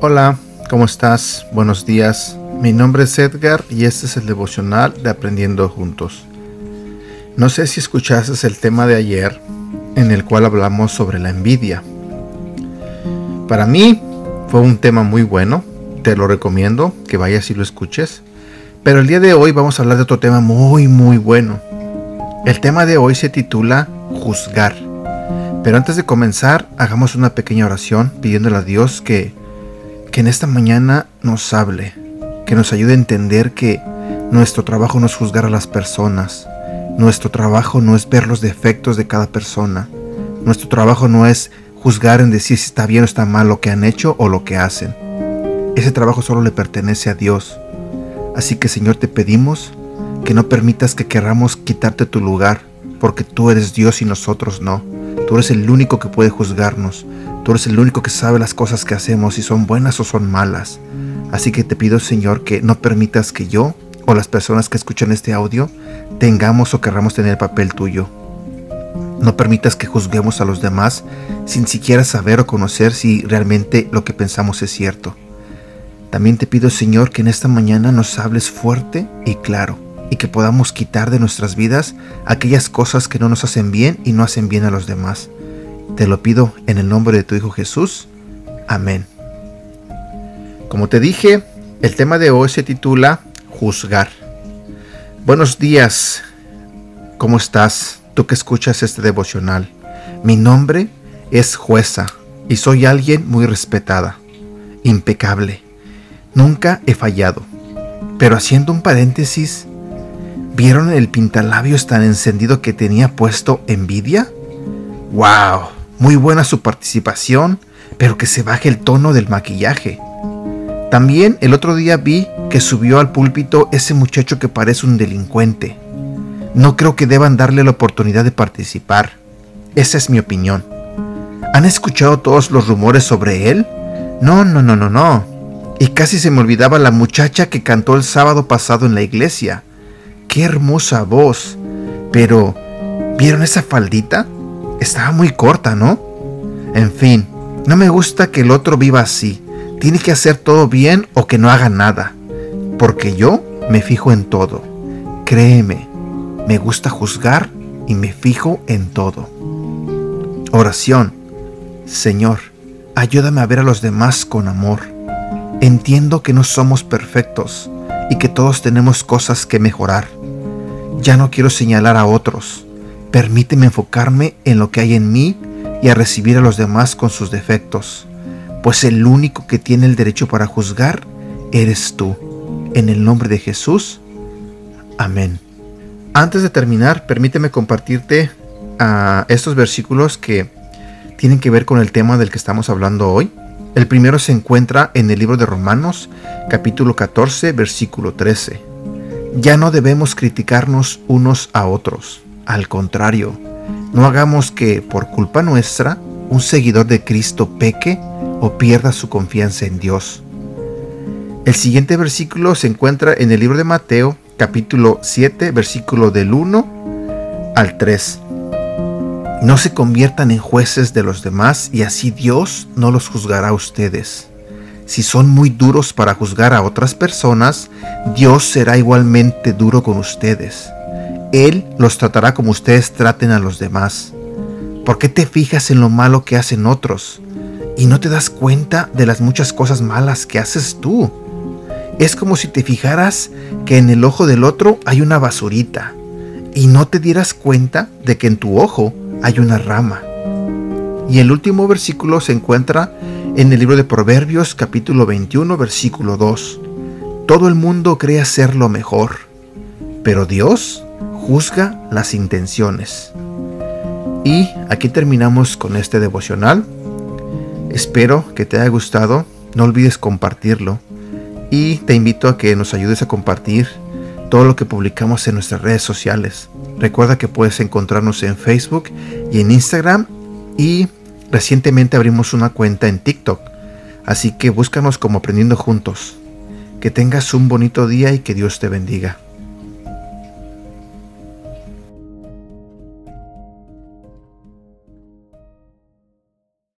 Hola, ¿cómo estás? Buenos días. Mi nombre es Edgar y este es el devocional de Aprendiendo Juntos. No sé si escuchaste el tema de ayer en el cual hablamos sobre la envidia. Para mí fue un tema muy bueno, te lo recomiendo que vayas y lo escuches. Pero el día de hoy vamos a hablar de otro tema muy muy bueno. El tema de hoy se titula Juzgar. Pero antes de comenzar, hagamos una pequeña oración pidiéndole a Dios que que en esta mañana nos hable, que nos ayude a entender que nuestro trabajo no es juzgar a las personas, nuestro trabajo no es ver los defectos de cada persona, nuestro trabajo no es juzgar en decir si está bien o está mal lo que han hecho o lo que hacen. Ese trabajo solo le pertenece a Dios. Así que Señor te pedimos que no permitas que querramos quitarte tu lugar, porque tú eres Dios y nosotros no. Tú eres el único que puede juzgarnos. Tú eres el único que sabe las cosas que hacemos, si son buenas o son malas. Así que te pido, Señor, que no permitas que yo o las personas que escuchan este audio tengamos o querramos tener el papel tuyo. No permitas que juzguemos a los demás sin siquiera saber o conocer si realmente lo que pensamos es cierto. También te pido, Señor, que en esta mañana nos hables fuerte y claro y que podamos quitar de nuestras vidas aquellas cosas que no nos hacen bien y no hacen bien a los demás. Te lo pido en el nombre de tu Hijo Jesús. Amén. Como te dije, el tema de hoy se titula Juzgar. Buenos días. ¿Cómo estás? Tú que escuchas este devocional. Mi nombre es jueza y soy alguien muy respetada, impecable. Nunca he fallado. Pero haciendo un paréntesis, ¿vieron el pintalabios tan encendido que tenía puesto envidia? ¡Wow! Muy buena su participación, pero que se baje el tono del maquillaje. También el otro día vi que subió al púlpito ese muchacho que parece un delincuente. No creo que deban darle la oportunidad de participar. Esa es mi opinión. ¿Han escuchado todos los rumores sobre él? No, no, no, no, no. Y casi se me olvidaba la muchacha que cantó el sábado pasado en la iglesia. Qué hermosa voz. Pero, ¿vieron esa faldita? estaba muy corta, ¿no? En fin, no me gusta que el otro viva así. Tiene que hacer todo bien o que no haga nada. Porque yo me fijo en todo. Créeme, me gusta juzgar y me fijo en todo. Oración. Señor, ayúdame a ver a los demás con amor. Entiendo que no somos perfectos y que todos tenemos cosas que mejorar. Ya no quiero señalar a otros Permíteme enfocarme en lo que hay en mí y a recibir a los demás con sus defectos, pues el único que tiene el derecho para juzgar eres tú. En el nombre de Jesús. Amén. Antes de terminar, permíteme compartirte ah, estos versículos que tienen que ver con el tema del que estamos hablando hoy. El primero se encuentra en el libro de Romanos, capítulo 14, versículo 13. Ya no debemos criticarnos unos a otros al contrario, no hagamos que, por culpa nuestra, un seguidor de Cristo peque o pierda su confianza en Dios. El siguiente versículo se encuentra en el libro de Mateo, capítulo 7, versículo del 1 al 3. No se conviertan en jueces de los demás y así Dios no los juzgará a ustedes. Si son muy duros para juzgar a otras personas, Dios será igualmente duro con ustedes. Él los tratará como ustedes traten a los demás. ¿Por qué te fijas en lo malo que hacen otros y no te das cuenta de las muchas cosas malas que haces tú? Es como si te fijaras que en el ojo del otro hay una basurita y no te dieras cuenta de que en tu ojo hay una rama. Y el último versículo se encuentra en el libro de Proverbios capítulo 21 versículo 2. Todo el mundo cree ser lo mejor, pero Dios juzga las intenciones. Y aquí terminamos con este devocional. Espero que te haya gustado. No olvides compartirlo. Y te invito a que nos ayudes a compartir todo lo que publicamos en nuestras redes sociales. Recuerda que puedes encontrarnos en Facebook y en Instagram. Y recientemente abrimos una cuenta en TikTok. Así que búscanos como Aprendiendo Juntos. Que tengas un bonito día y que Dios te bendiga.